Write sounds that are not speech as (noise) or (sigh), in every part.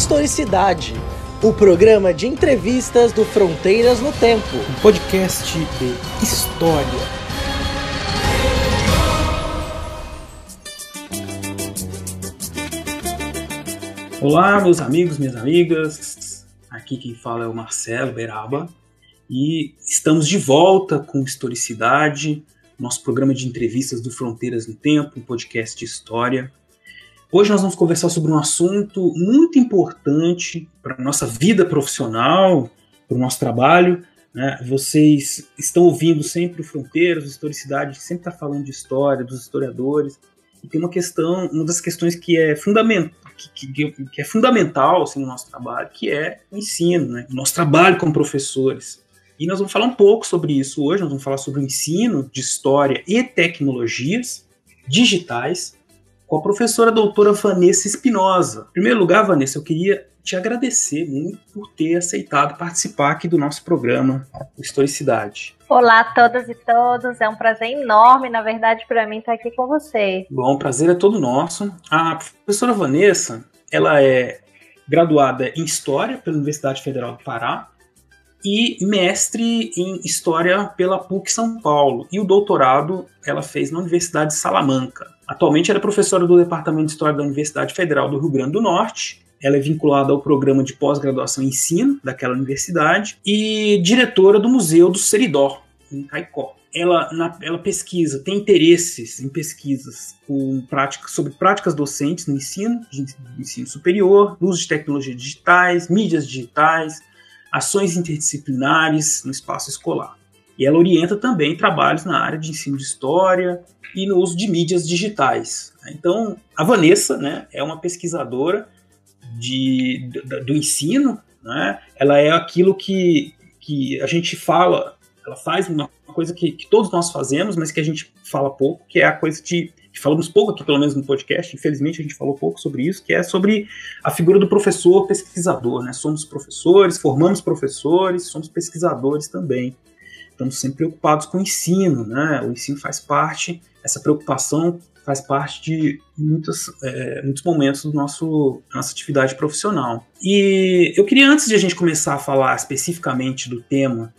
Historicidade, o programa de entrevistas do Fronteiras no Tempo. Um podcast de história. Olá, meus amigos, minhas amigas. Aqui quem fala é o Marcelo Beraba e estamos de volta com Historicidade, nosso programa de entrevistas do Fronteiras no Tempo, um podcast de história. Hoje nós vamos conversar sobre um assunto muito importante para a nossa vida profissional, para o nosso trabalho. Né? Vocês estão ouvindo sempre o Fronteiras, o Historicidade, sempre está falando de história, dos historiadores. E tem uma questão, uma das questões que é, fundament, que, que, que é fundamental assim, no nosso trabalho, que é o ensino, né? o nosso trabalho como professores. E nós vamos falar um pouco sobre isso hoje, nós vamos falar sobre o ensino de história e tecnologias digitais com a professora doutora Vanessa Espinosa. Em primeiro lugar, Vanessa, eu queria te agradecer muito por ter aceitado participar aqui do nosso programa Historicidade. Olá a todas e todos, é um prazer enorme, na verdade, para mim estar aqui com você. Bom, o prazer é todo nosso. A professora Vanessa, ela é graduada em História pela Universidade Federal do Pará e mestre em História pela PUC São Paulo. E o doutorado ela fez na Universidade de Salamanca. Atualmente ela é professora do Departamento de História da Universidade Federal do Rio Grande do Norte. Ela é vinculada ao programa de pós-graduação em ensino daquela universidade e diretora do Museu do Seridó, em Caicó. Ela, na, ela pesquisa, tem interesses em pesquisas com práticas, sobre práticas docentes no ensino, de ensino superior, uso de tecnologias digitais, mídias digitais, ações interdisciplinares no espaço escolar. E ela orienta também trabalhos na área de ensino de história e no uso de mídias digitais. Então, a Vanessa né, é uma pesquisadora de, do, do ensino, né? ela é aquilo que, que a gente fala, ela faz uma coisa que, que todos nós fazemos, mas que a gente fala pouco, que é a coisa de falamos pouco aqui, pelo menos no podcast, infelizmente a gente falou pouco sobre isso, que é sobre a figura do professor pesquisador, né? Somos professores, formamos professores, somos pesquisadores também estamos sempre preocupados com o ensino, né? O ensino faz parte, essa preocupação faz parte de muitos, é, muitos momentos do nosso nossa atividade profissional. E eu queria antes de a gente começar a falar especificamente do tema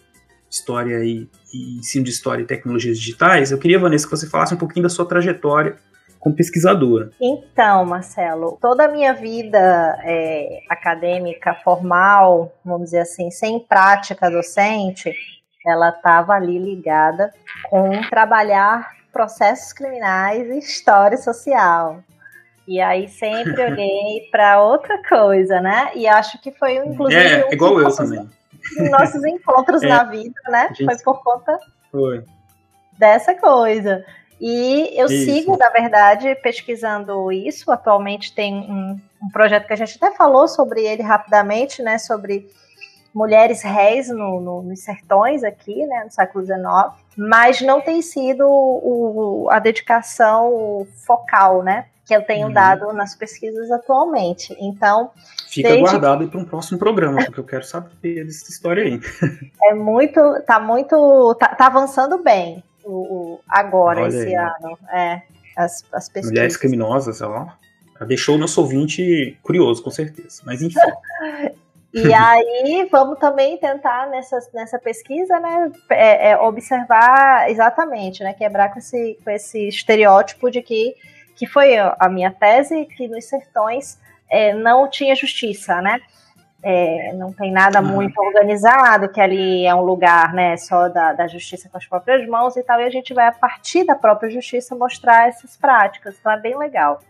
história e, e ensino de história e tecnologias digitais, eu queria Vanessa que você falasse um pouquinho da sua trajetória como pesquisadora. Então, Marcelo, toda a minha vida é, acadêmica formal, vamos dizer assim, sem prática docente, ela estava ali ligada com trabalhar processos criminais e história social. E aí sempre (laughs) olhei para outra coisa, né? E acho que foi inclusive é, um igual eu também. Nossos encontros (laughs) é, na vida, né? Gente, foi por conta foi. dessa coisa. E eu isso. sigo, na verdade, pesquisando isso. Atualmente tem um, um projeto que a gente até falou sobre ele rapidamente, né? Sobre mulheres réis no, no, nos sertões aqui, né, no século XIX, mas não tem sido o, a dedicação focal, né, que eu tenho uhum. dado nas pesquisas atualmente. Então, fica desde... guardado para um próximo programa, porque eu quero saber dessa história aí. (laughs) É muito, tá muito, tá, tá avançando bem o, o agora Olha esse aí. ano, é. As, as pesquisas. Mulheres criminosas, sei lá. Deixou o nosso ouvinte curioso, com certeza. Mas enfim. (laughs) E aí vamos também tentar nessa, nessa pesquisa, né, é, é observar exatamente, né, quebrar com esse, com esse estereótipo de que, que foi a minha tese, que nos sertões é, não tinha justiça, né, é, não tem nada uhum. muito organizado, que ali é um lugar, né, só da, da justiça com as próprias mãos e tal, e a gente vai, a partir da própria justiça, mostrar essas práticas, então é bem legal.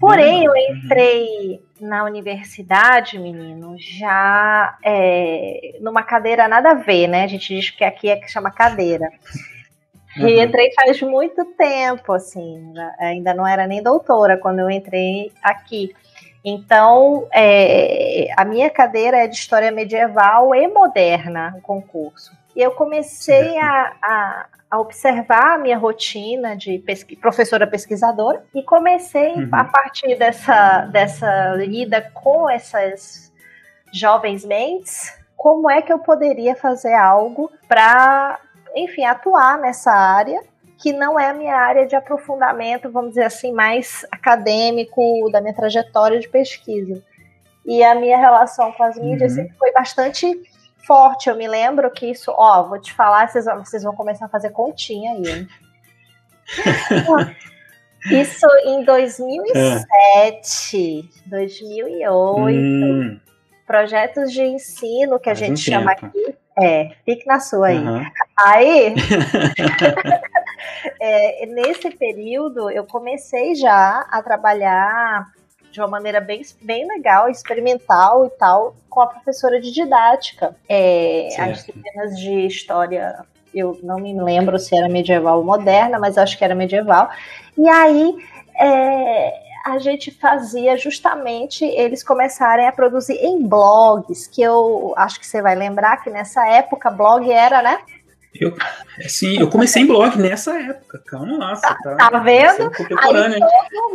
Porém, eu entrei na universidade, menino, já é, numa cadeira nada a ver, né? A gente diz que aqui é que chama cadeira. Uhum. E entrei faz muito tempo, assim, ainda não era nem doutora quando eu entrei aqui. Então, é, a minha cadeira é de História Medieval e Moderna, o concurso. E eu comecei a, a, a observar a minha rotina de pesqui professora pesquisadora e comecei, uhum. a partir dessa, dessa lida com essas jovens mentes, como é que eu poderia fazer algo para, enfim, atuar nessa área que não é a minha área de aprofundamento, vamos dizer assim, mais acadêmico da minha trajetória de pesquisa. E a minha relação com as mídias uhum. foi bastante forte. Eu me lembro que isso, ó, vou te falar, vocês, vocês vão começar a fazer continha aí. (laughs) isso em 2007, 2008. Hum. Projetos de ensino que a gente chama aqui. É, fique na sua aí. Uhum. Aí, (laughs) é, nesse período, eu comecei já a trabalhar de uma maneira bem, bem legal, experimental e tal, com a professora de didática. É, as disciplinas de história, eu não me lembro se era medieval ou moderna, mas acho que era medieval. E aí. É, a gente fazia justamente eles começarem a produzir em blogs, que eu acho que você vai lembrar que nessa época blog era, né? Eu, sim, eu comecei em blog nessa época. Calma lá, tá, tá, tá vendo?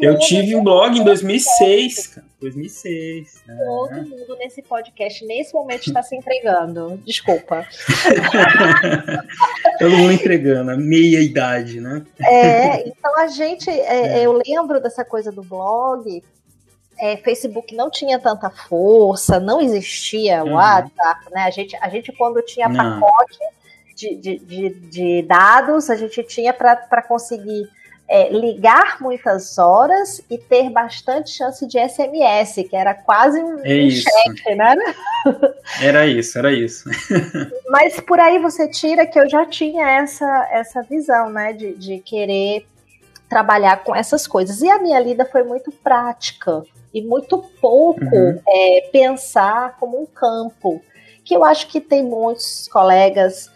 eu tive um blog em 2006, cara. 2006. Todo é. mundo nesse podcast, nesse momento, está se entregando. Desculpa. (laughs) Todo mundo entregando, a meia idade, né? É, então a gente, é, é. eu lembro dessa coisa do blog. É, Facebook não tinha tanta força, não existia uhum. WhatsApp, né? A gente, a gente quando tinha não. pacote de, de, de, de dados, a gente tinha para conseguir é, ligar muitas horas e ter bastante chance de SMS, que era quase um, é cheque, né? (laughs) Era isso, era isso. (laughs) Mas por aí você tira que eu já tinha essa, essa visão, né, de, de querer trabalhar com essas coisas. E a minha lida foi muito prática e muito pouco uhum. é, pensar como um campo, que eu acho que tem muitos colegas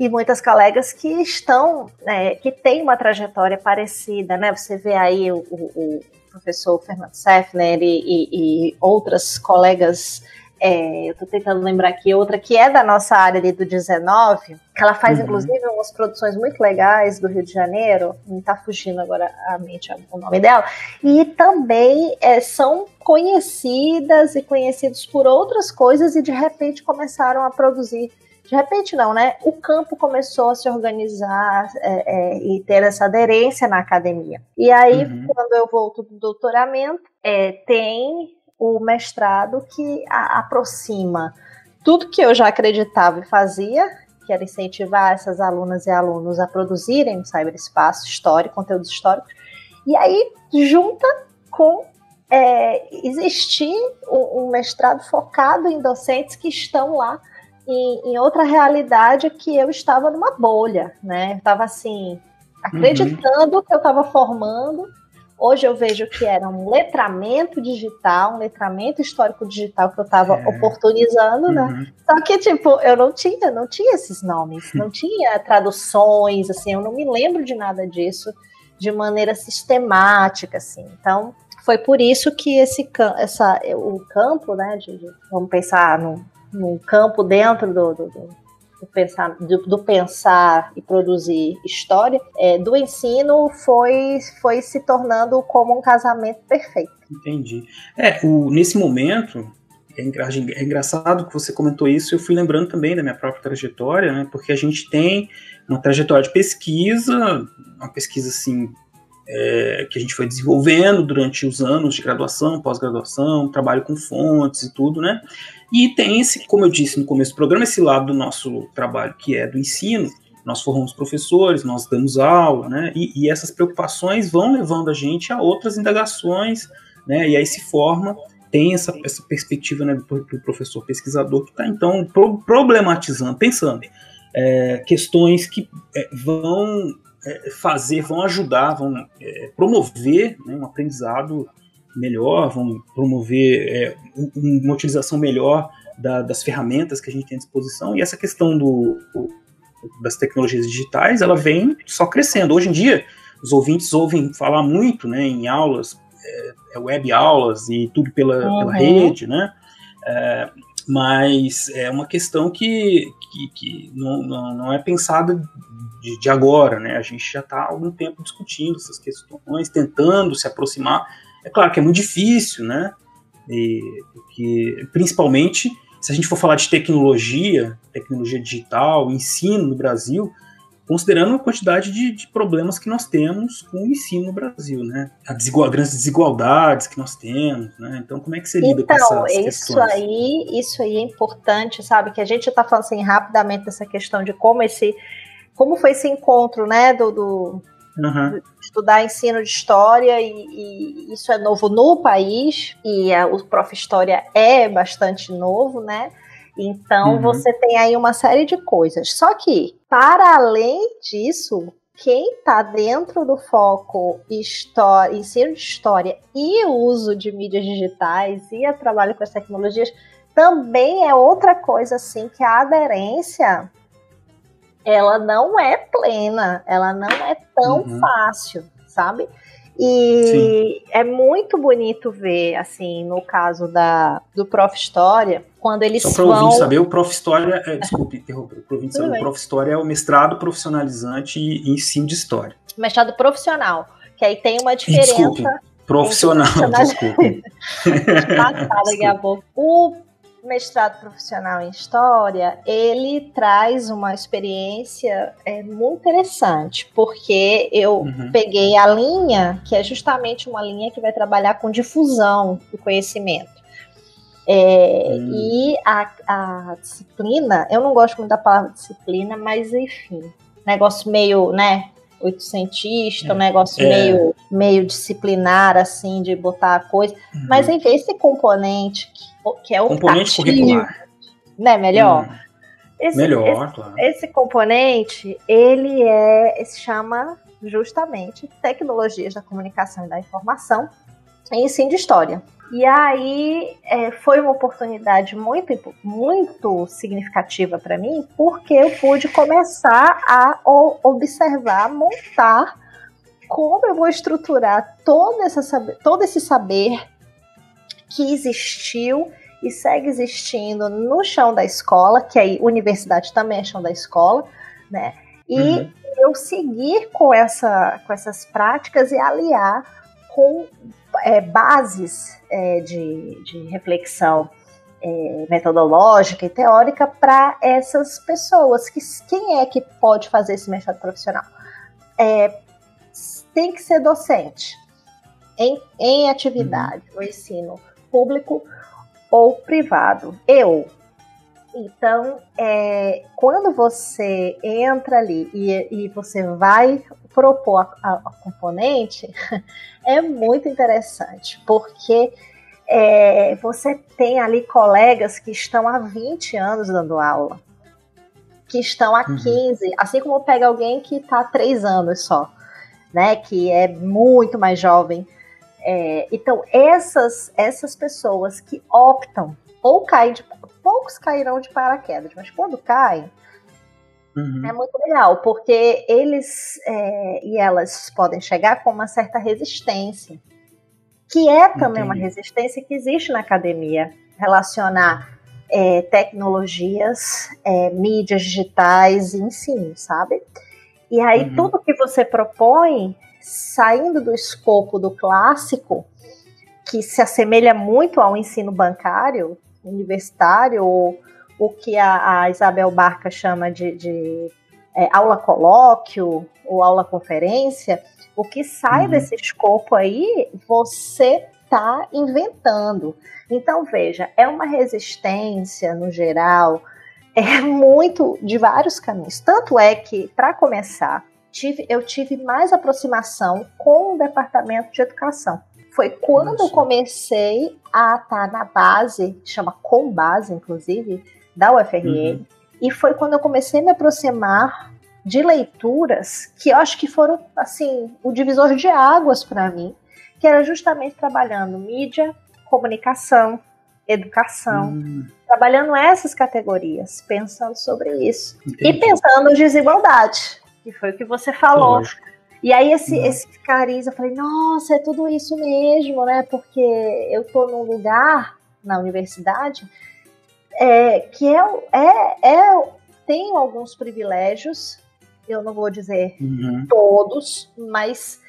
e muitas colegas que estão, é, que têm uma trajetória parecida, né? Você vê aí o, o, professor Fernando Seffner e, e, e outras colegas é, eu estou tentando lembrar aqui outra que é da nossa área ali do 19, que ela faz uhum. inclusive umas produções muito legais do Rio de Janeiro, me está fugindo agora a mente o nome dela, e também é, são conhecidas e conhecidos por outras coisas e de repente começaram a produzir de repente não, né? O campo começou a se organizar é, é, e ter essa aderência na academia. E aí, uhum. quando eu volto do doutoramento, é, tem o mestrado que a, aproxima tudo que eu já acreditava e fazia, que era incentivar essas alunas e alunos a produzirem no cyberespaço histórico, conteúdos históricos, e aí junta com é, existir um, um mestrado focado em docentes que estão lá em, em, outra realidade que eu estava numa bolha, né? Estava assim, acreditando uhum. que eu estava formando. Hoje eu vejo que era um letramento digital, um letramento histórico digital que eu estava é. oportunizando, né? uhum. né? Só que, tipo, eu não tinha, não tinha esses nomes, não (laughs) tinha traduções, assim, eu não me lembro de nada disso de maneira sistemática, assim. Então, foi por isso que esse essa, o campo, né, de, de, vamos pensar no, num campo dentro do, do, do pensar, do, do, pensar e produzir história, é, do ensino foi, foi se tornando como um casamento perfeito. Entendi. É, o, nesse momento, é, é engraçado que você comentou isso, eu fui lembrando também da minha própria trajetória, né, porque a gente tem uma trajetória de pesquisa, uma pesquisa assim é, que a gente foi desenvolvendo durante os anos de graduação, pós-graduação, trabalho com fontes e tudo, né? E tem esse, como eu disse no começo do programa, esse lado do nosso trabalho que é do ensino. Nós formamos professores, nós damos aula, né? E, e essas preocupações vão levando a gente a outras indagações, né? E aí se forma tem essa, essa perspectiva né, do, do professor pesquisador que está então pro, problematizando, pensando é, questões que é, vão é, fazer, vão ajudar, vão é, promover né, um aprendizado melhor, vão promover é, uma utilização melhor da, das ferramentas que a gente tem à disposição. E essa questão do, das tecnologias digitais, ela vem só crescendo. Hoje em dia, os ouvintes ouvem falar muito né, em aulas, é, é web aulas e tudo pela, uhum. pela rede, né? É, mas é uma questão que, que, que não, não, não, é pensada de, de, agora, né? A gente já está há algum tempo discutindo essas questões, tentando se aproximar. É claro que é muito difícil, né? E, porque, principalmente se a gente for falar de tecnologia, tecnologia digital, ensino no Brasil, considerando a quantidade de, de, problemas que nós temos com o ensino no Brasil, né? As desigual, grandes desigualdades que nós temos, né? Então, como é que você lida então, com essas isso questões? Aí, isso aí é importante, sabe? Que a gente está falando assim rapidamente dessa questão de como esse, como foi esse encontro, né? Do, do uhum. estudar ensino de história e, e, isso é novo no país e a, o Prof História é bastante novo, né? Então uhum. você tem aí uma série de coisas. Só que, para além disso, quem está dentro do foco história, ensino de história e uso de mídias digitais e trabalho com as tecnologias também é outra coisa assim que a aderência ela não é plena, ela não é tão uhum. fácil, sabe? E Sim. é muito bonito ver, assim, no caso da, do Prof. História, quando eles Só para vão... ouvinte saber, o Prof. História, é, desculpe interromper, o ouvinte saber, o Prof. História é o mestrado profissionalizante em ensino de História. Mestrado profissional, que aí tem uma diferença... Desculpe, profissional, desculpe. (laughs) Passada daqui a pouco. O mestrado profissional em História, ele traz uma experiência é, muito interessante, porque eu uhum. peguei a linha, que é justamente uma linha que vai trabalhar com difusão do conhecimento. É, uhum. E a, a, disciplina, eu não gosto muito da palavra disciplina, mas enfim, negócio meio, né, oitocentista, é. um negócio é. meio, meio disciplinar, assim, de botar a coisa. Uhum. Mas enfim, esse componente que é o componente curricular. Né, melhor? Hum, esse, melhor, esse, claro. Esse componente, ele é, se chama justamente Tecnologias da Comunicação e da Informação em ensino de História. E aí é, foi uma oportunidade muito, muito significativa para mim, porque eu pude começar a observar, montar como eu vou estruturar todo, essa, todo esse saber que existiu e segue existindo no chão da escola, que aí universidade também é chão da escola, né? E uhum. eu seguir com, essa, com essas práticas e aliar com é, bases é, de, de reflexão é, metodológica e teórica para essas pessoas. Que, quem é que pode fazer esse mestrado profissional? É, tem que ser docente em, em atividade, uhum. no ensino público ou privado. Eu. Então, é, quando você entra ali e, e você vai propor a, a, a, componente, (laughs) é muito interessante, porque é, você tem ali colegas que estão há 20 anos dando aula, que estão há uhum. 15, assim como pega alguém que está há 3 anos só, né, que é muito mais jovem é, então, essas, essas pessoas que optam ou caem de. Poucos cairão de paraquedas, mas quando caem, uhum. é muito legal, porque eles é, e elas podem chegar com uma certa resistência, que é também Entendi. uma resistência que existe na academia, relacionar é, tecnologias, é, mídias digitais ensino, sabe? E aí uhum. tudo que você propõe saindo do escopo do clássico, que se assemelha muito ao ensino bancário, universitário, ou o que a, a Isabel Barca chama de, de é, aula colóquio ou aula conferência, o que sai uhum. desse escopo aí, você está inventando. Então, veja, é uma resistência no geral, é muito de vários caminhos. Tanto é que, para começar, tive, eu tive mais aproximação com o departamento de educação. Foi quando Nossa. eu comecei a estar na base, chama Com Base, inclusive, da UFRN, uhum. e foi quando eu comecei a me aproximar de leituras que eu acho que foram, assim, o divisor de águas para mim, que era justamente trabalhando mídia, comunicação, educação, hum. trabalhando essas categorias, pensando sobre isso. Entendi. E pensando em desigualdade, que foi o que você falou. Lógico. E aí esse, esse cariz, eu falei, nossa, é tudo isso mesmo, né? Porque eu tô num lugar na universidade é, que é, é, é, tenho alguns privilégios, eu não vou dizer uhum. todos, mas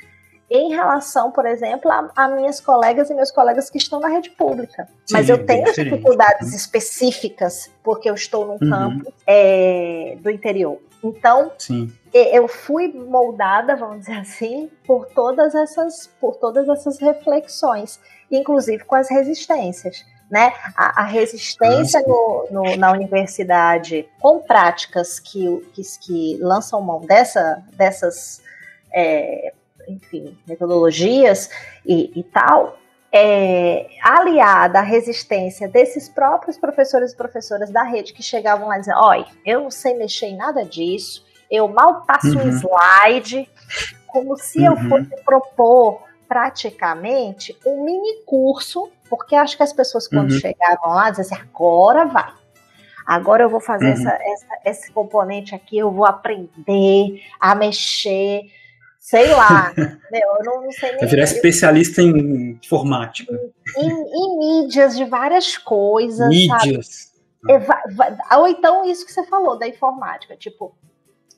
em relação, por exemplo, a, a, minhas colegas e meus colegas que estão na rede pública. Sim, Mas eu tenho dificuldades uhum. específicas porque eu estou num uhum. campo é, do interior. Então, Sim. eu fui moldada, vamos dizer assim, por todas essas, por todas essas reflexões, inclusive com as resistências. Né? A, a resistência no, no, na universidade com práticas que, que, que lançam mão dessa, dessas é, enfim, metodologias e, e tal, é, aliada à resistência desses próprios professores e professoras da rede que chegavam lá dizendo: olha, eu não sei mexer em nada disso, eu mal passo uhum. um slide, como se uhum. eu fosse propor praticamente um mini curso, porque acho que as pessoas quando uhum. chegavam lá diziam assim, agora vai. Agora eu vou fazer uhum. essa, essa, esse componente aqui, eu vou aprender a mexer sei lá, meu, eu não, não sei nem. Vai virar especialista em informática. Em, em, mídias de várias coisas. Mídias. É, ou então isso que você falou da informática, tipo,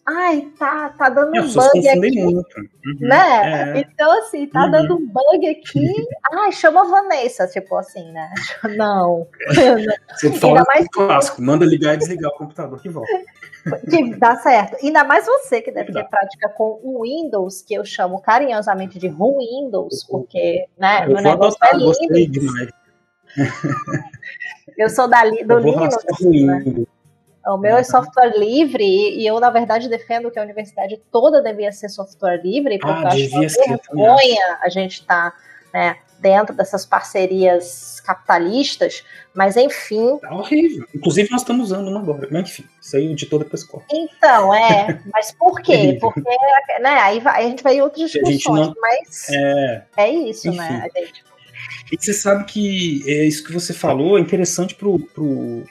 ai, tá, tá dando um bug aqui. Muito. Uhum, né? É. Então, assim, tá uhum. dando um bug aqui. (laughs) ai, chama a Vanessa, tipo assim, né? (laughs) Não. (laughs) Você fala mais clássico, manda ligar e desligar o computador que volta. Que dá certo. Ainda mais você que deve ter prática com o Windows, que eu chamo carinhosamente de Windows, porque, né, eu meu negócio é Linux. Eu sou da, do Linux. Né? O meu é software livre e eu, na verdade, defendo que a universidade toda devia ser software livre, porque ah, eu acho uma vergonha a gente estar tá, né, dentro dessas parcerias capitalistas, mas enfim. Tá horrível. Inclusive, nós estamos usando uma agora, mas enfim, isso aí de toda pessoa. Então, é, (laughs) mas por quê? Porque, né, aí, vai, a gente vai em outras discussões, não, mas é, é isso, né, enfim. né, a gente. E você sabe que é isso que você falou é interessante pro, pro.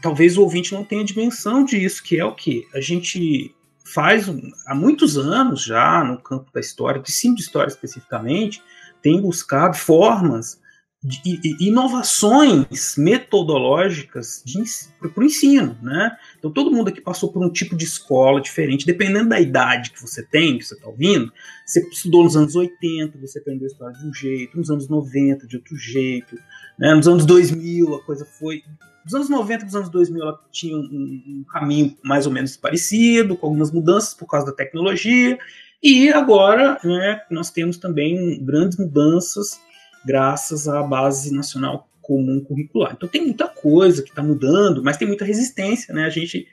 Talvez o ouvinte não tenha dimensão disso, que é o que? A gente faz há muitos anos já no campo da história, de sim de história especificamente, tem buscado formas inovações metodológicas para o ensino, né? Então todo mundo aqui passou por um tipo de escola diferente, dependendo da idade que você tem, que você está ouvindo. Você estudou nos anos 80, você aprendeu a história de um jeito, nos anos 90 de outro jeito, né? Nos anos 2000 a coisa foi nos anos 90 e nos anos 2000 ela tinha um, um, caminho mais ou menos parecido, com algumas mudanças por causa da tecnologia, e agora né, nós temos também grandes mudanças graças à Base Nacional Comum Curricular. Então tem muita coisa que está mudando, mas tem muita resistência. Né? A gente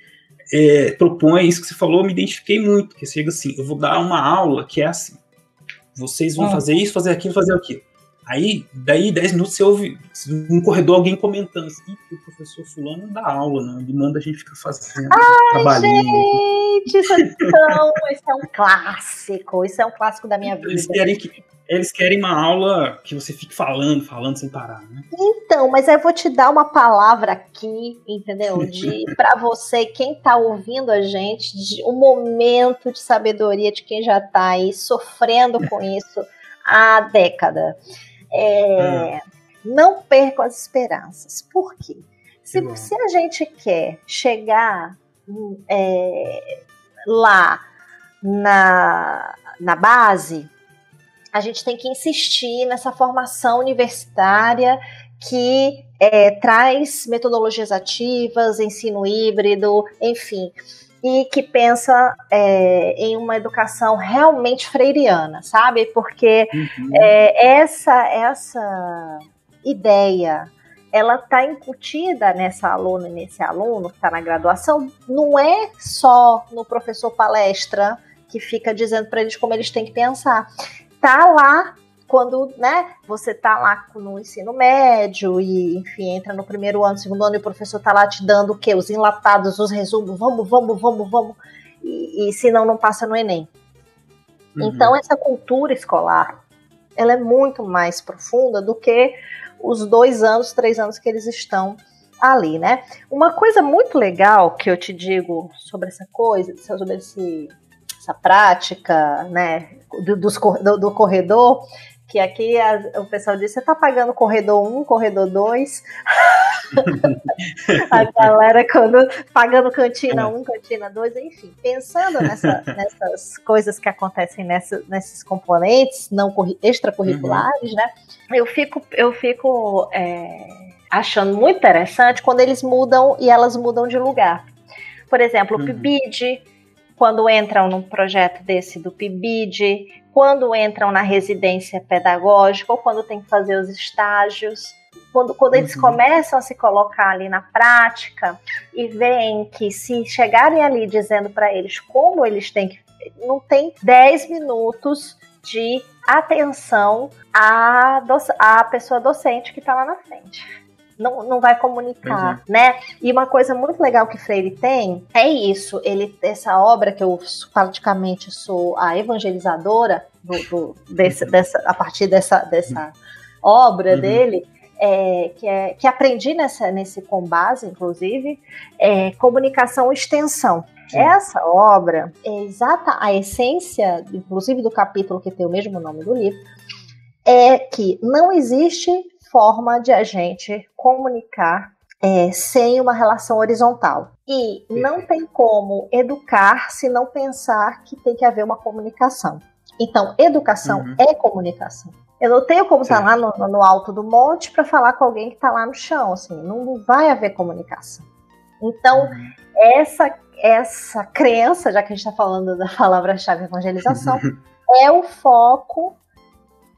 é, propõe isso que você falou, eu me identifiquei muito, que chega assim, eu vou dar uma aula que é assim, vocês vão ah. fazer isso, fazer aquilo, fazer aquilo. Aí, daí, 10 minutos, você ouve no corredor alguém comentando assim, o professor fulano não dá aula, não. Ele manda a gente ficar fazendo Ai, trabalhinho. Gente, isso é, tão, isso é um clássico. Isso é um clássico da minha vida. Eles querem, que, eles querem uma aula que você fique falando, falando sem parar, né? Então, mas eu vou te dar uma palavra aqui, entendeu? (laughs) De para você, quem tá ouvindo a gente, de um momento de sabedoria de quem já tá aí sofrendo com (laughs) isso há década. É, hum. Não percam as esperanças. Por quê? Se, se a gente quer chegar é, lá na, na base, a gente tem que insistir nessa formação universitária que é, traz metodologias ativas, ensino híbrido, enfim e que pensa é, em uma educação realmente freiriana, sabe? Porque uhum. é, essa essa ideia ela está incutida nessa aluna e nesse aluno que está na graduação, não é só no professor palestra que fica dizendo para eles como eles têm que pensar. Tá lá quando né, você está lá no ensino médio e, enfim, entra no primeiro ano, segundo ano, e o professor está lá te dando o quê? Os enlatados, os resumos, vamos, vamos, vamos, vamos, e, e senão não passa no Enem. Uhum. Então, essa cultura escolar ela é muito mais profunda do que os dois anos, três anos que eles estão ali, né? Uma coisa muito legal que eu te digo sobre essa coisa, sobre esse, essa prática, né, do, do, do corredor, que aqui a, o pessoal disse, você tá pagando corredor 1, corredor 2? (laughs) a galera quando pagando cantina 1, cantina 2, enfim, pensando nessa, (laughs) nessas coisas que acontecem nessa, nesses componentes não extracurriculares, uhum. né? Eu fico, eu fico é, achando muito interessante quando eles mudam e elas mudam de lugar. Por exemplo, o uhum. PIBID, quando entram num projeto desse do PIBID, quando entram na residência pedagógica ou quando tem que fazer os estágios, quando, quando eles uhum. começam a se colocar ali na prática e veem que se chegarem ali dizendo para eles como eles têm que. Não tem 10 minutos de atenção à, à pessoa docente que está lá na frente não, não vai comunicar, é. né? E uma coisa muito legal que Freire tem é isso. Ele, essa obra que eu praticamente sou a evangelizadora do, do desse, uhum. dessa, a partir dessa, dessa obra uhum. dele. É, que, é, que aprendi nessa, nesse Combase, inclusive, é comunicação extensão. Sim. Essa obra é exata, a essência, inclusive do capítulo que tem o mesmo nome do livro, é que não existe forma de a gente comunicar é, sem uma relação horizontal. E não tem como educar se não pensar que tem que haver uma comunicação. Então, educação uhum. é comunicação. Eu não tenho como estar lá no, no, alto do monte para falar com alguém que está lá no chão. Assim, não vai haver comunicação. Então, uhum. essa, essa crença, já que a gente está falando da palavra-chave evangelização, (laughs) é o foco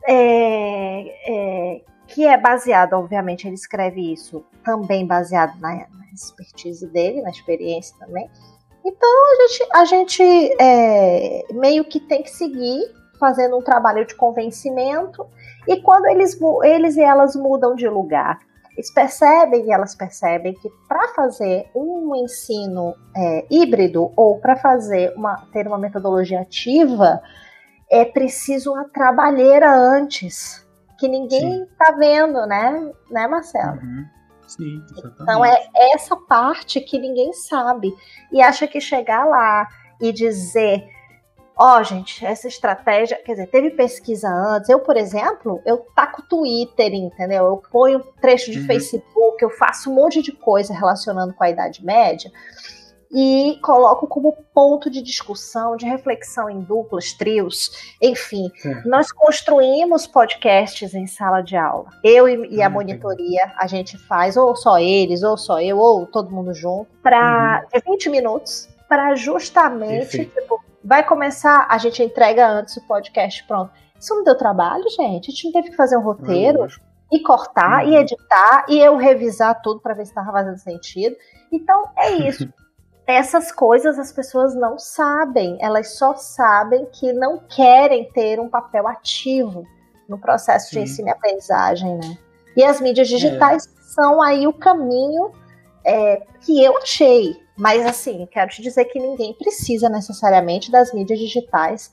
é, é, que é baseado, obviamente, ele escreve isso também baseado na, na expertise dele, na experiência também. Então a gente, a gente é, meio que tem que seguir fazendo um trabalho de convencimento e quando eles, eles e elas mudam de lugar, eles percebem e elas percebem que para fazer um ensino é, híbrido ou para fazer uma ter uma metodologia ativa é preciso uma trabalheira antes que ninguém está vendo, né, né, Marcelo? Uhum. Sim, exatamente. Então é essa parte que ninguém sabe e acha que chegar lá e dizer, ó, oh, gente, essa estratégia, quer dizer, teve pesquisa antes. Eu, por exemplo, eu taco Twitter, entendeu? Eu ponho trecho de uhum. Facebook, eu faço um monte de coisa relacionando com a Idade Média e coloco como ponto de discussão, de reflexão em duplas, trios, enfim. Nós construímos podcasts em sala de aula. Eu e, e a monitoria, a gente faz, ou só eles, ou só eu, ou todo mundo junto, para uhum. 20 minutos, para justamente, tipo, vai começar, a gente entrega antes o podcast pronto. Isso não deu trabalho, gente. A gente não teve que fazer um roteiro. Uhum. E cortar, uhum. e editar, e eu revisar tudo para ver se estava fazendo sentido. Então, é (laughs) isso. Essas coisas as pessoas não sabem, elas só sabem que não querem ter um papel ativo no processo Sim. de ensino e aprendizagem, né? E as mídias digitais é. são aí o caminho é, que eu achei. Mas assim, quero te dizer que ninguém precisa necessariamente das mídias digitais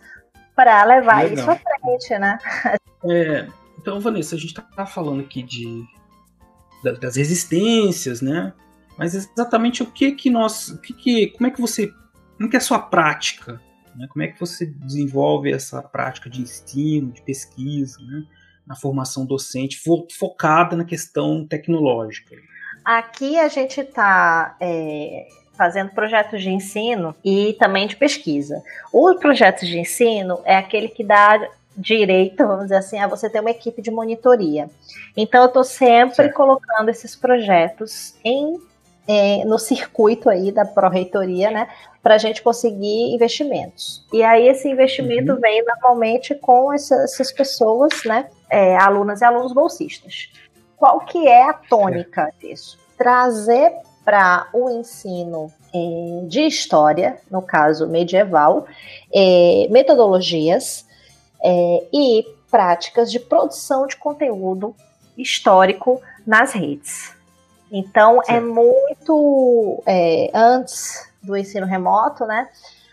para levar Legal. isso à frente, né? É, então, Vanessa, a gente está falando aqui de das resistências, né? Mas exatamente o que que nós, o que que, como é que você, como que é a sua prática? Né? Como é que você desenvolve essa prática de ensino, de pesquisa, né? na formação docente, fo focada na questão tecnológica? Aqui a gente está é, fazendo projetos de ensino e também de pesquisa. O projeto de ensino é aquele que dá direito, vamos dizer assim, a você ter uma equipe de monitoria. Então, eu estou sempre certo. colocando esses projetos em é, no circuito aí da pró-reitoria, né, para a gente conseguir investimentos. E aí esse investimento uhum. vem normalmente com essas pessoas, né, é, alunas e alunos bolsistas. Qual que é a tônica disso? Trazer para o ensino é, de história, no caso medieval, é, metodologias é, e práticas de produção de conteúdo histórico nas redes. Então, é Sim. é muito. É, antes do ensino remoto, né?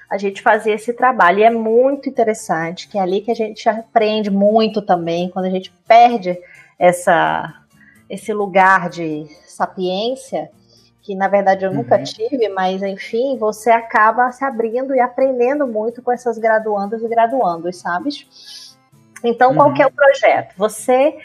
a gente fazia esse trabalho. E é muito interessante, que é ali que a gente aprende muito também, quando a gente perde essa, esse lugar de sapiência, que na verdade eu nunca uhum. tive, mas enfim, você acaba se abrindo e aprendendo muito com essas graduandas e graduandos, sabes? Então, uhum. qual que é o projeto? Você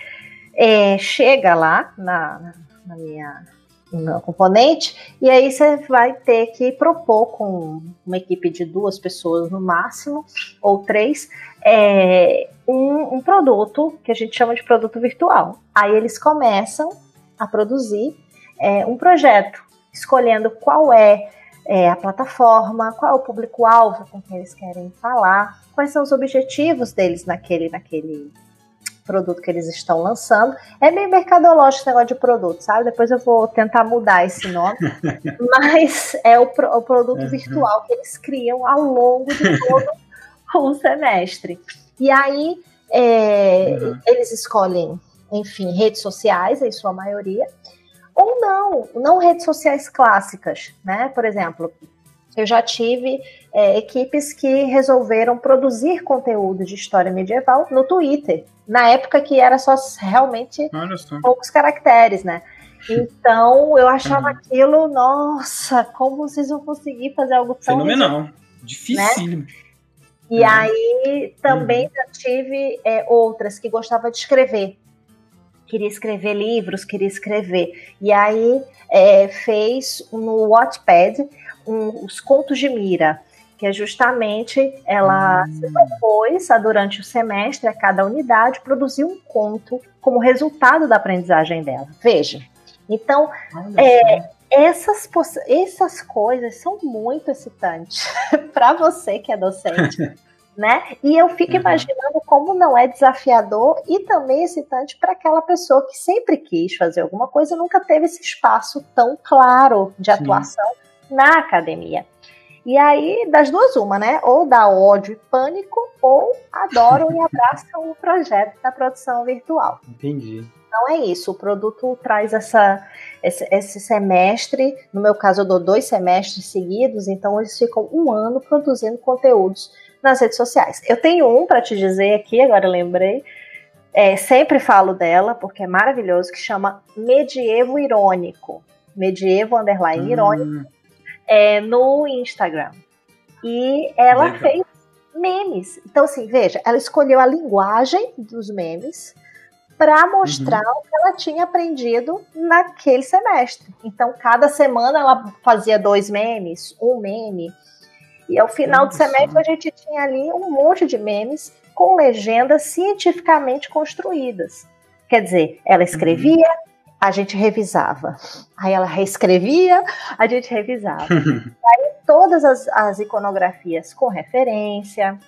é, chega lá na, na minha no componente, e aí você vai ter que propor com uma equipe de duas pessoas no máximo, ou três, é, um, um, produto que a gente chama de produto virtual. Aí eles começam a produzir é, um projeto, escolhendo qual é, é a plataforma, qual é o público-alvo com quem eles querem falar, quais são os objetivos deles naquele, naquele produto que eles estão lançando. É bem mercadológico esse negócio de produto, sabe? Depois eu vou tentar mudar esse nome. (laughs) mas é o, pro, o produto uhum. virtual que eles criam ao longo de todo o (laughs) semestre. E aí é, uhum. eles escolhem, enfim, redes sociais, em sua maioria, ou não, não redes sociais clássicas, né? Por exemplo, eu já tive é, equipes que resolveram produzir conteúdo de história medieval no Twitter, na época que era só realmente poucos caracteres, né? Então eu achava uhum. aquilo, nossa, como vocês vão conseguir fazer algo tão fenomenal, difícil. Né? E uhum. aí também uhum. já tive é, outras que gostava de escrever, queria escrever livros, queria escrever. E aí é, fez no Wattpad um, os contos de Mira, que é justamente ela hum. se propôs a, durante o semestre, a cada unidade, produzir um conto como resultado da aprendizagem dela. Veja. Então, é, essas, essas coisas são muito excitantes (laughs) para você que é docente. (laughs) né? E eu fico uhum. imaginando como não é desafiador e também excitante para aquela pessoa que sempre quis fazer alguma coisa e nunca teve esse espaço tão claro de atuação Sim. na academia. E aí, das duas, uma, né? Ou dá ódio e pânico, ou adoram e (laughs) abraçam o projeto da produção virtual. Entendi. Então é isso, o produto traz essa, esse, esse, semestre, no meu caso eu dou dois semestres seguidos, então eles ficam um ano produzindo conteúdos nas redes sociais. Eu tenho um para te dizer aqui, agora lembrei, é, sempre falo dela, porque é maravilhoso, que chama Medievo Irônico. Medievo Underline hum. Irônico é, no Instagram. E ela Legal. fez memes. Então, assim, veja, ela escolheu a linguagem dos memes para mostrar uhum. o que ela tinha aprendido naquele semestre. Então, cada semana ela fazia dois memes, um meme. E ao final do semestre a gente tinha ali um monte de memes com legendas cientificamente construídas. Quer dizer, ela escrevia, uhum a gente revisava. Aí ela reescrevia, a gente revisava. (laughs) aí todas as, as, iconografias com referência,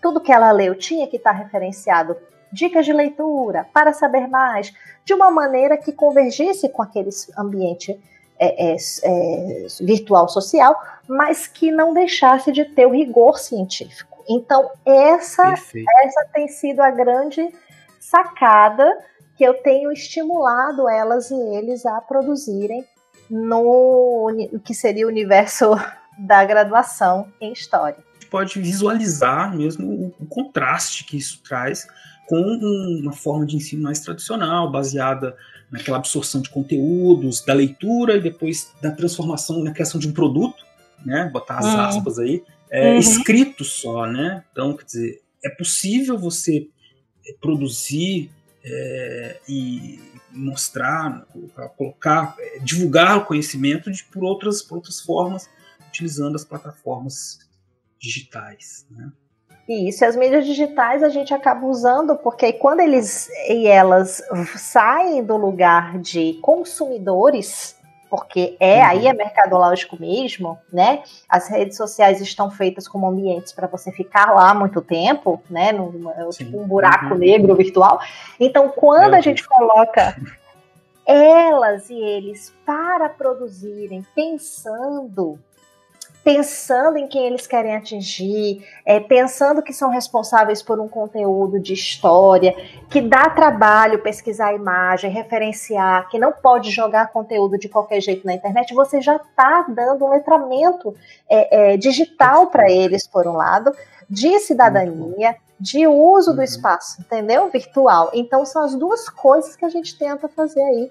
tudo que ela leu tinha que estar referenciado, dicas de leitura, para saber mais, de uma maneira que convergisse com aquele ambiente é, é, é, virtual social, mas que não deixasse de ter o rigor científico. Então, essa, essa tem sido a grande sacada que eu tenho estimulado elas e eles a produzirem no que seria o universo (laughs) da graduação em História. A gente pode visualizar mesmo o, contraste que isso traz com uma forma de ensino mais tradicional, baseada naquela absorção de conteúdos, da leitura e depois da transformação na criação de um produto, né? Botar as uhum. aspas aí, é, uhum. escrito só, né? Então, quer dizer, é possível você produzir é, e mostrar, colocar, é, divulgar o conhecimento de, por, outras, por outras formas, utilizando as plataformas digitais. Né? Isso, as mídias digitais a gente acaba usando porque quando eles e elas saem do lugar de consumidores porque é uhum. aí é mercadológico mesmo, né? As redes sociais estão feitas como ambientes para você ficar lá muito tempo, né? Num, tipo um buraco uhum. negro virtual. Então, quando a gente coloca elas e eles para produzirem, pensando pensando em quem eles querem atingir, é, pensando que são responsáveis por um conteúdo de história, que dá trabalho pesquisar a imagem, referenciar, que não pode jogar conteúdo de qualquer jeito na internet, você já está dando um letramento é, é, digital para eles, por um lado, de cidadania, de uso do uhum. espaço, entendeu? Virtual. Então, são as duas coisas que a gente tenta fazer aí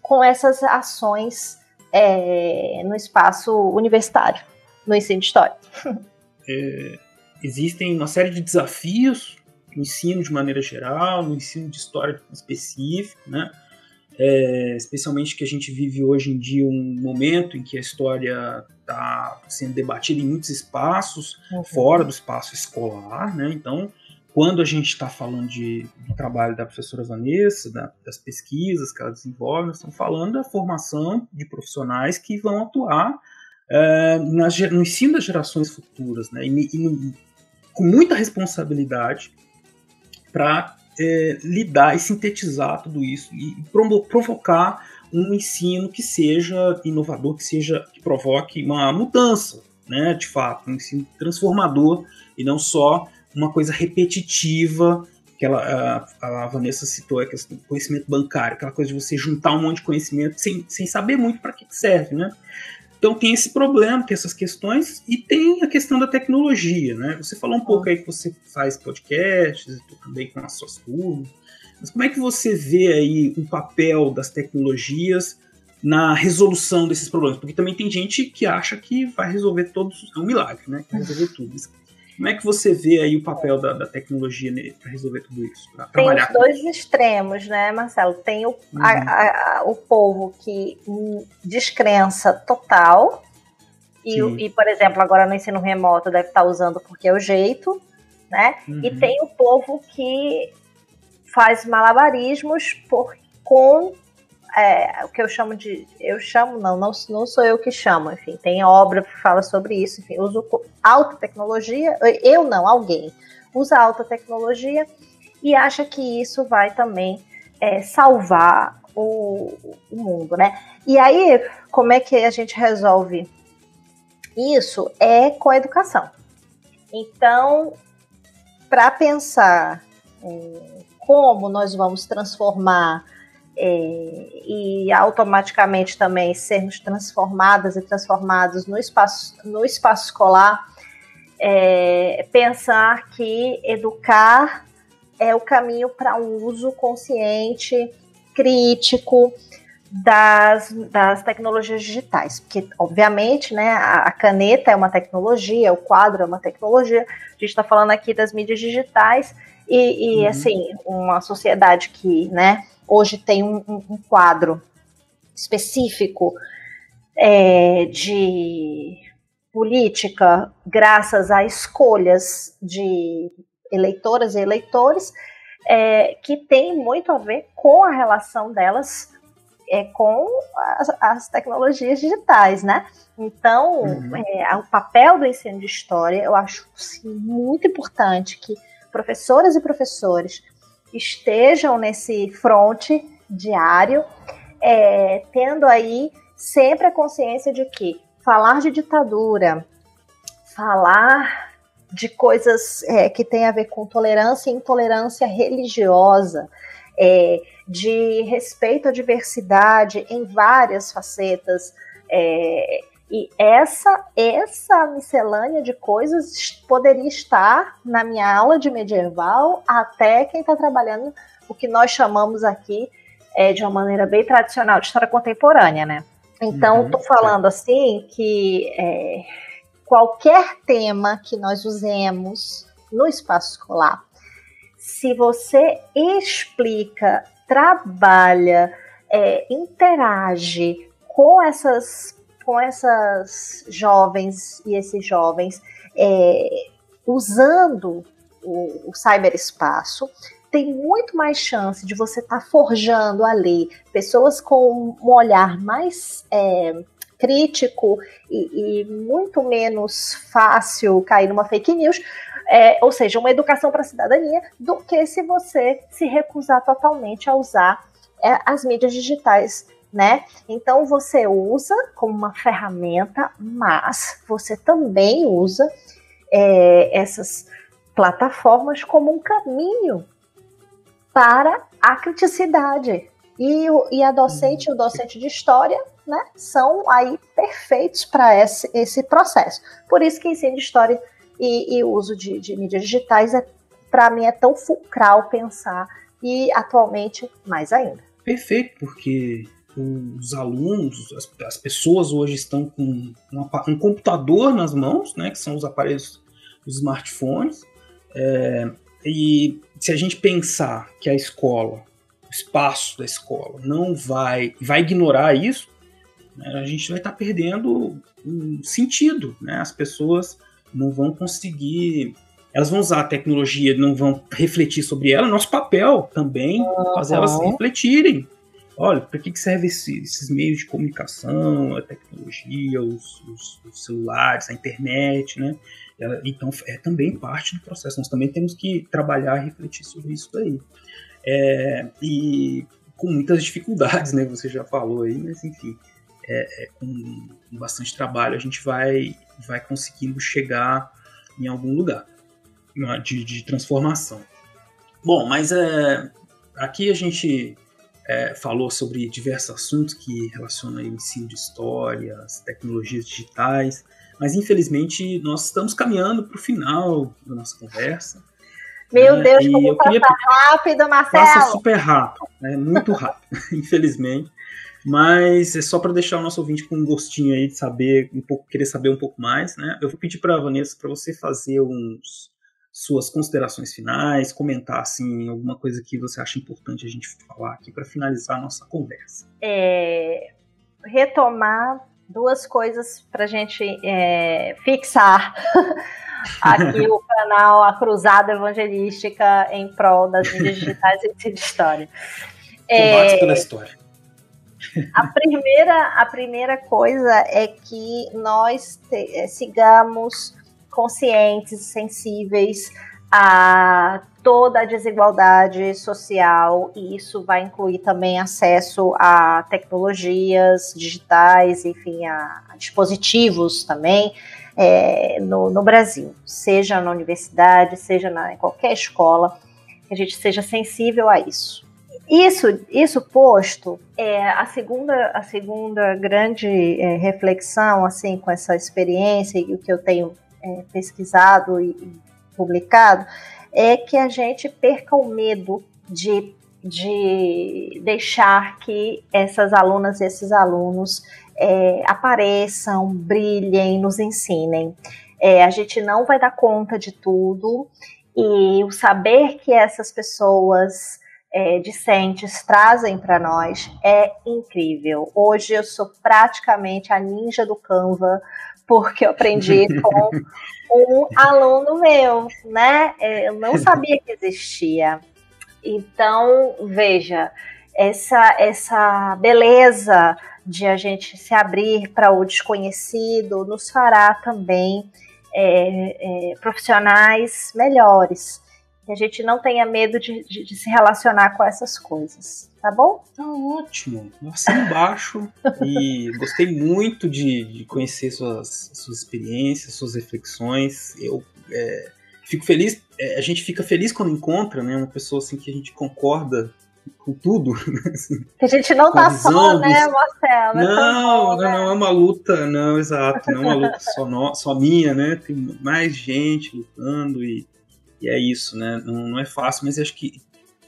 com essas ações é, no espaço universitário, no ensino de história. É, existem uma série de desafios no ensino de maneira geral, no ensino de história específico, né? É, especialmente que a gente vive hoje em dia um momento em que a história está sendo debatida em muitos espaços uhum. fora do espaço escolar, né? Então, quando a gente está falando de, do trabalho da professora Vanessa, da, das pesquisas que ela desenvolve, nós estamos falando da formação de profissionais que vão atuar é, nas, no ensino das gerações futuras, né? E, e com muita responsabilidade para é, lidar e sintetizar tudo isso e provocar um ensino que seja inovador, que seja que provoque uma mudança, né, de fato, um ensino transformador e não só uma coisa repetitiva que ela, a, a Vanessa citou, é do conhecimento bancário, aquela coisa de você juntar um monte de conhecimento sem, sem saber muito para que serve, né? Então tem esse problema, tem essas questões e tem a questão da tecnologia, né? Você falou um pouco aí que você faz podcasts, também com as suas turmas, mas como é que você vê aí o papel das tecnologias na resolução desses problemas? Porque também tem gente que acha que vai resolver todos, é um milagre, né? Que vai resolver tudo. Como é que você vê aí o papel da, da tecnologia para resolver tudo isso? Tem os dois extremos, né, Marcelo? Tem o, uhum. a, a, o povo que descrença total, e, e, por exemplo, agora no ensino remoto deve estar usando porque é o jeito, né? Uhum. E tem o povo que faz malabarismos por, com é, o que eu chamo de. Eu chamo, não, não, não sou eu que chamo, enfim, tem obra que fala sobre isso, enfim, uso alta tecnologia, eu não, alguém usa alta tecnologia e acha que isso vai também é, salvar o, o mundo, né? E aí, como é que a gente resolve isso? É com a educação. Então, para pensar como nós vamos transformar é, e automaticamente também sermos transformadas e transformados no espaço, no espaço escolar, é, pensar que educar é o caminho para um uso consciente, crítico das, das tecnologias digitais. Porque, obviamente, né, a, caneta é uma tecnologia, o quadro é uma tecnologia, a gente está falando aqui das mídias digitais, e, e uhum. assim, uma sociedade que, né, hoje tem um, um quadro específico é, de política, graças a escolhas de eleitoras e eleitores, é, que tem muito a ver com a relação delas é, com as, as, tecnologias digitais, né? Então, uhum. é, o papel do ensino de história, eu acho sim, muito importante que professoras e professores estejam nesse fronte diário, é, tendo aí sempre a consciência de que falar de ditadura, falar de coisas é, que tem a ver com tolerância e intolerância religiosa, é, de respeito à diversidade em várias facetas, é, e essa, essa miscelânea de coisas poderia estar na minha aula de medieval até quem está trabalhando o que nós chamamos aqui é, de uma maneira bem tradicional de história contemporânea, né? Então, estou uhum, falando assim que é, qualquer tema que nós usemos no espaço escolar, se você explica, trabalha, é, interage com essas com essas jovens e esses jovens é, usando o, o cyberespaço, tem muito mais chance de você estar tá forjando ali pessoas com um olhar mais é, crítico e, e, muito menos fácil cair numa fake news, é, ou seja, uma educação para a cidadania, do que se você se recusar totalmente a usar é, as mídias digitais né? Então você usa como uma ferramenta, mas você também usa é, essas plataformas como um caminho para a criticidade. E, o, e a docente e o docente de história né, são aí perfeitos para esse, esse processo. Por isso que ensino de história e, e uso de, de mídias digitais é para mim é tão fulcral pensar e atualmente mais ainda. Perfeito, porque os alunos, as, as pessoas hoje estão com uma, um computador nas mãos, né, que são os aparelhos, os smartphones, é, e se a gente pensar que a escola, o espaço da escola, não vai, vai ignorar isso, né, a gente vai estar tá perdendo um sentido, né? As pessoas não vão conseguir elas vão usar a tecnologia, não vão refletir sobre ela. Nosso papel também uhum. fazer elas refletirem. Olha, para que, que serve esse, esses meios de comunicação, a tecnologia, os, os, os, celulares, a internet, né? Então é também parte do processo. Nós também temos que trabalhar e refletir sobre isso daí. É, e com muitas dificuldades, né? Você já falou aí, mas enfim, é, é, com bastante trabalho a gente vai, vai conseguindo chegar em algum lugar de, de transformação. Bom, mas é, aqui a gente é, falou sobre diversos assuntos que relacionam o ensino de história, as tecnologias digitais, mas infelizmente nós estamos caminhando para o final da nossa conversa. Meu né? Deus, como passa queria... rápido, Marcelo! Passa super rápido, né? muito rápido, (laughs) infelizmente. Mas é só para deixar o nosso ouvinte com um gostinho aí de saber, um pouco, querer saber um pouco mais, né? Eu vou pedir para a Vanessa para você fazer uns suas considerações finais, comentar assim alguma coisa que você acha importante a gente falar aqui para finalizar a nossa conversa. É, retomar duas coisas para a gente é, fixar (laughs) aqui o canal A Cruzada Evangelística em prol das mídias digitais e de história. (laughs) Combate é, pela história. A primeira, a primeira coisa é que nós te, é, sigamos conscientes, sensíveis a toda a desigualdade social, e isso vai incluir também acesso a tecnologias digitais, enfim, a, a dispositivos também é, no, no, Brasil, seja na universidade, seja na, em qualquer escola, que a gente seja sensível a isso. Isso, isso posto, é, a segunda, a segunda grande é, reflexão, assim, com essa experiência e o que eu tenho é, pesquisado e, e publicado, é que a gente perca o medo de, de deixar que essas alunas e esses alunos é, apareçam, brilhem, nos ensinem. É, a gente não vai dar conta de tudo e o saber que essas pessoas é, discentes trazem para nós é incrível. Hoje eu sou praticamente a ninja do Canva, porque eu aprendi com um aluno meu, né? É, eu não (laughs) sabia que existia. Então, veja, essa, essa beleza de a gente se abrir para o desconhecido nos fará também é, é, profissionais melhores. Que a gente não tenha medo de, de, de se relacionar com essas coisas tá bom? Tá ótimo. Assina embaixo (laughs) e gostei muito de, de conhecer suas, suas experiências, suas reflexões. Eu é, fico feliz, é, a gente fica feliz quando encontra né, uma pessoa assim que a gente concorda com tudo. (laughs) Assim, que a gente não tá só, né, Marcelo? Não, não, não, é uma luta, não, exato, não é uma luta só, no, só minha, né? Tem mais gente lutando e, e é isso, né? Não, não é fácil, mas acho que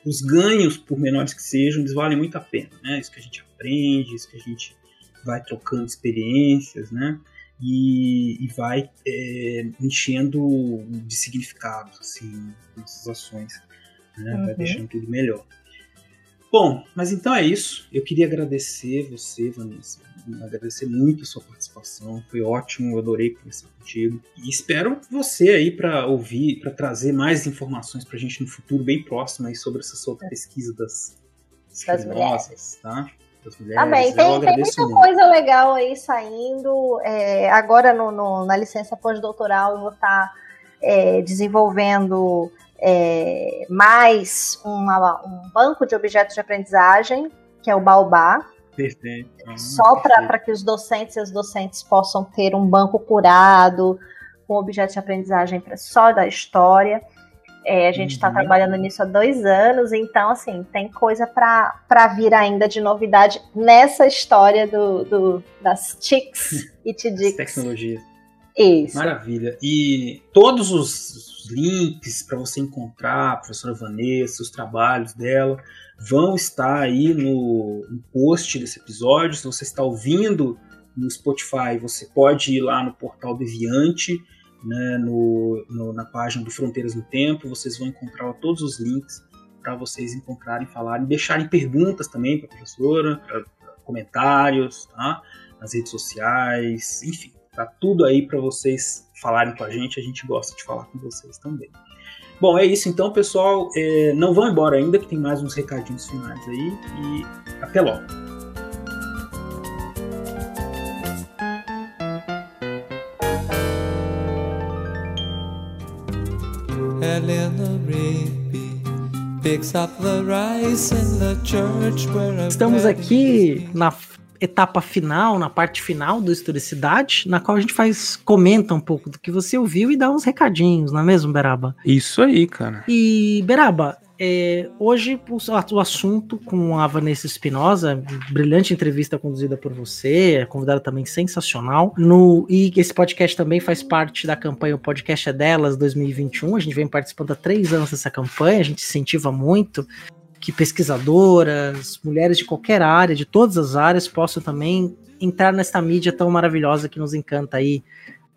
os ganhos, por menores que sejam, eles valem muito a pena, né? Isso que a gente aprende, isso que a gente vai trocando experiências, né? E, e vai é, enchendo de significados, assim, nossas ações, né? Uhum. Vai deixando tudo melhor. Bom, mas então é isso. Eu queria agradecer você, Vanessa. Agradecer muito a sua participação. Foi ótimo, eu adorei conversar contigo. E espero você aí para ouvir, para trazer mais informações para a gente no futuro bem próximo aí sobre essa sua pesquisa das, das criminosas, tá? Das mulheres. Também, tem, tem muita muito. coisa legal aí saindo. É, agora no, no, na licença pós-doutoral eu vou estar tá, é, desenvolvendo é, mais uma, um banco de objetos de aprendizagem, que é o Baobá. perfeito. Ah, só para que os docentes e as docentes possam ter um banco curado, com objetos de aprendizagem só da história. É, a gente está uhum. trabalhando nisso há dois anos, então, assim, tem coisa para vir ainda de novidade nessa história do, do das TICs (laughs) e TIDICs. Tecnologias. Isso. Maravilha. E todos os links para você encontrar a professora Vanessa, os trabalhos dela, vão estar aí no, no post desse episódio. Se você está ouvindo no Spotify, você pode ir lá no portal Deviante, né, no, no, na página do Fronteiras no Tempo. Vocês vão encontrar todos os links para vocês encontrarem, falarem, deixarem perguntas também para a professora, pra, pra comentários, tá? nas redes sociais, enfim. Tá tudo aí para vocês falarem com a gente, a gente gosta de falar com vocês também. Bom, é isso então, pessoal. É, não vão embora ainda, que tem mais uns recadinhos finais aí. E até logo. Estamos aqui na etapa final, na parte final do Historicidade, na qual a gente faz, comenta um pouco do que você ouviu e dá uns recadinhos, não é mesmo, Beraba? Isso aí, cara. E, Beraba, é, hoje o, o, assunto com a Vanessa Espinosa, brilhante entrevista conduzida por você, convidada também sensacional. No, e esse podcast também faz parte da campanha O Podcast é Delas 2021. A gente vem participando há três anos dessa campanha, a gente incentiva muito que pesquisadoras, mulheres de qualquer área, de todas as áreas, possam também entrar nesta mídia tão maravilhosa que nos encanta aí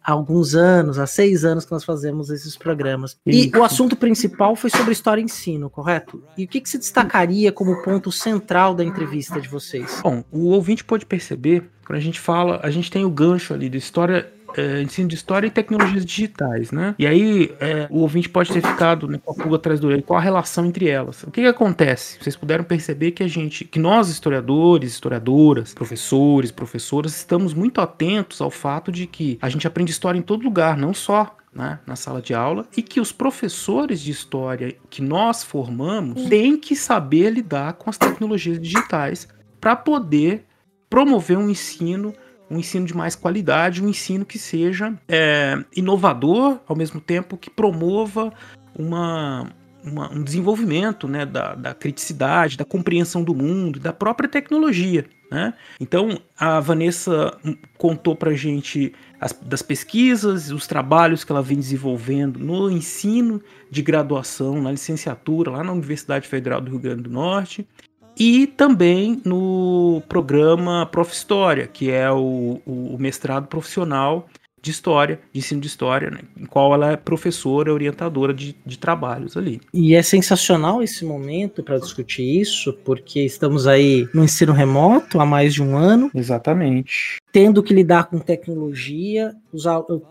há alguns anos, há seis anos que nós fazemos esses programas. E o assunto principal foi sobre história e ensino, correto? E o que, que se destacaria como ponto central da entrevista de vocês? Bom, o ouvinte pode perceber, quando a gente fala, a gente tem o gancho ali da história é, ensino de história e tecnologias digitais, né? E aí é, o ouvinte pode ter ficado né, com a pulga atrás do olho, qual a relação entre elas? O que, que acontece? Vocês puderam perceber que a gente, que nós historiadores, historiadoras, professores, professoras, estamos muito atentos ao fato de que a gente aprende história em todo lugar, não só né, na sala de aula e que os professores de história que nós formamos têm que saber lidar com as tecnologias digitais para poder promover um ensino um ensino de mais qualidade, um ensino que seja é, inovador, ao mesmo tempo que promova uma, uma, um desenvolvimento né, da, da, criticidade, da compreensão do mundo, da própria tecnologia. Né? Então, a Vanessa contou para a gente as, das pesquisas, os trabalhos que ela vem desenvolvendo no ensino de graduação, na licenciatura, lá na Universidade Federal do Rio Grande do Norte, e também no programa Prof. História, que é o, o, mestrado profissional de História, de ensino de História, né, em qual ela é professora, orientadora de, de trabalhos ali. E é sensacional esse momento para discutir isso, porque estamos aí no ensino remoto há mais de um ano. Exatamente. Tendo que lidar com tecnologia,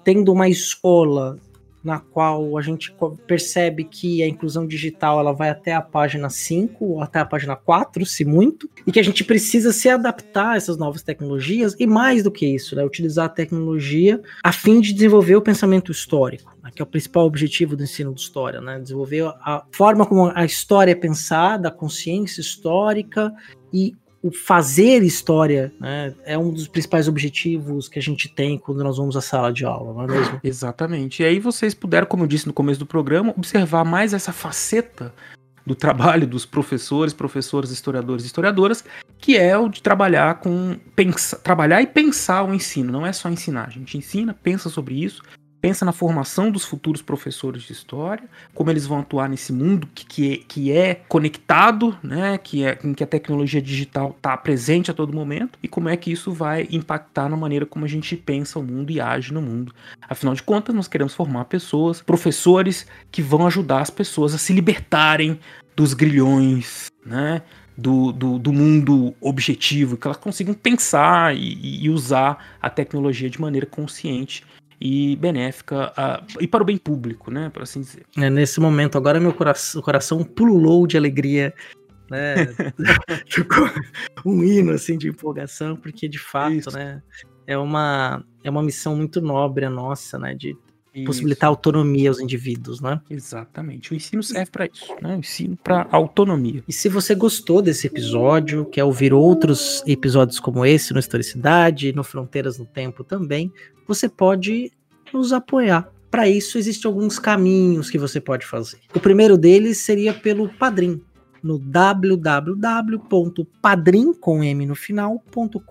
tendo uma escola na qual a gente percebe que a inclusão digital ela vai até a página 5 ou até a página 4, se muito, e que a gente precisa se adaptar a essas novas tecnologias e mais do que isso, né, utilizar a tecnologia a fim de desenvolver o pensamento histórico, né, que é o principal objetivo do ensino de história, né, desenvolver a forma como a história é pensada, a consciência histórica e o fazer história né, é um dos principais objetivos que a gente tem quando nós vamos à sala de aula, não é mesmo? (laughs) Exatamente. E aí vocês puderam, como eu disse no começo do programa, observar mais essa faceta do trabalho dos professores, professoras, historiadores e historiadoras, que é o de trabalhar com pensa, trabalhar e pensar o ensino. Não é só ensinar, a gente ensina, pensa sobre isso, pensa na formação dos futuros professores de história, como eles vão atuar nesse mundo que, que, é, que é conectado, né, que é em que a tecnologia digital está presente a todo momento e como é que isso vai impactar na maneira como a gente pensa o mundo e age no mundo. Afinal de contas, nós queremos formar pessoas, professores que vão ajudar as pessoas a se libertarem dos grilhões, né, do, do, do, mundo objetivo, que elas consigam pensar e, e, usar a tecnologia de maneira consciente e benéfica a, e para o bem público, né, por assim dizer. É, nesse momento agora meu coração, coração pulou de alegria, né? (laughs) um hino assim de empolgação, porque de fato, Isso. né, é uma é uma missão muito nobre a nossa, né, de possibilitar autonomia aos indivíduos, né? Exatamente. O ensino serve para isso, né? O ensino para autonomia. E se você gostou desse episódio, quer ouvir outros episódios como esse no Historicidade, no Fronteiras no Tempo também, você pode nos apoiar. Para isso, existem alguns caminhos que você pode fazer. O primeiro deles seria pelo Padrim, no www.padrim com m no final.com.br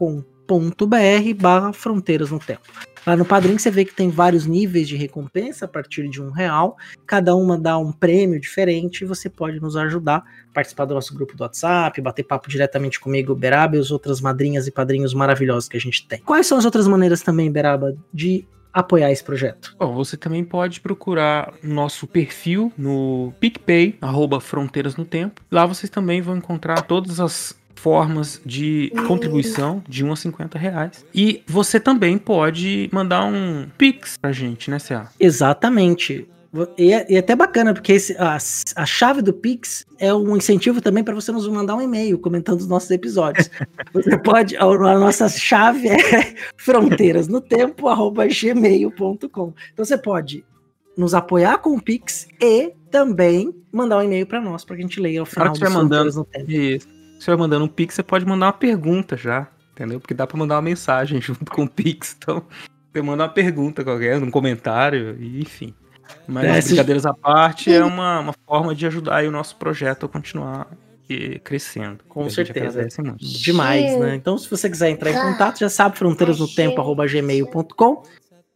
barra fronteiras no tempo. Lá no Padrim você vê que tem vários níveis de recompensa a partir de um real. Cada uma dá um prêmio diferente e você pode nos ajudar, participar do nosso grupo do WhatsApp, bater papo diretamente comigo, Beraba e as outras madrinhas e padrinhos maravilhosos que a gente tem. Quais são as outras maneiras também, Beraba, de apoiar esse projeto? Bom, você também pode procurar nosso perfil no PicPay, arroba Fronteiras no Tempo. Lá vocês também vão encontrar todas as formas de contribuição de 1 a 50 reais. E você também pode mandar um Pix pra gente, né, Cea? Exatamente. E é, e é até bacana, porque esse, a, a chave do Pix é um incentivo também para você nos mandar um e-mail comentando os nossos episódios. (laughs) você pode. A, a nossa chave é (laughs) fronteirasnotempo.gmail.com. Então você pode nos apoiar com o Pix e também mandar um e-mail para nós, para que a gente leia ao final do mandando, no tempo. Isso você vai mandando um pix, você pode mandar uma pergunta já, entendeu? Porque dá para mandar uma mensagem (laughs) junto com o pix, então você manda uma pergunta qualquer, um comentário, enfim. Mas é, brincadeiras à parte, é uma, uma forma de ajudar o nosso projeto a continuar crescendo. Com certeza. Demais, né? Então, se você quiser entrar em contato, já sabe, fronteirasnotempo.gmail.com.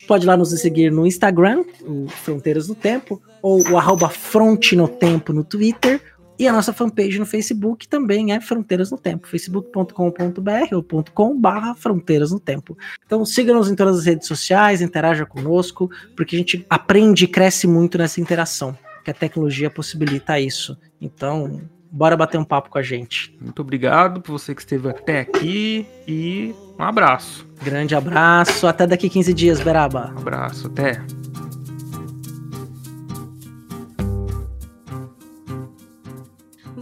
Pode lá nos seguir no Instagram, o Fronteiras no Tempo, ou o arroba Fronte no Tempo no Twitter, e a nossa fanpage no Facebook também é Fronteiras no Tempo, facebook.com.br ou .com barra Fronteiras no Tempo. Então siga-nos em todas as redes sociais, interaja conosco, porque a gente aprende e cresce muito nessa interação, que a tecnologia possibilita isso. Então, bora bater um papo com a gente. Muito obrigado por você que esteve até aqui e um abraço. Grande abraço, até daqui 15 dias, Beraba. Um abraço, até.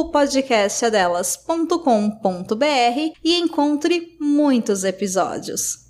o podcastadelas.com.br e encontre muitos episódios.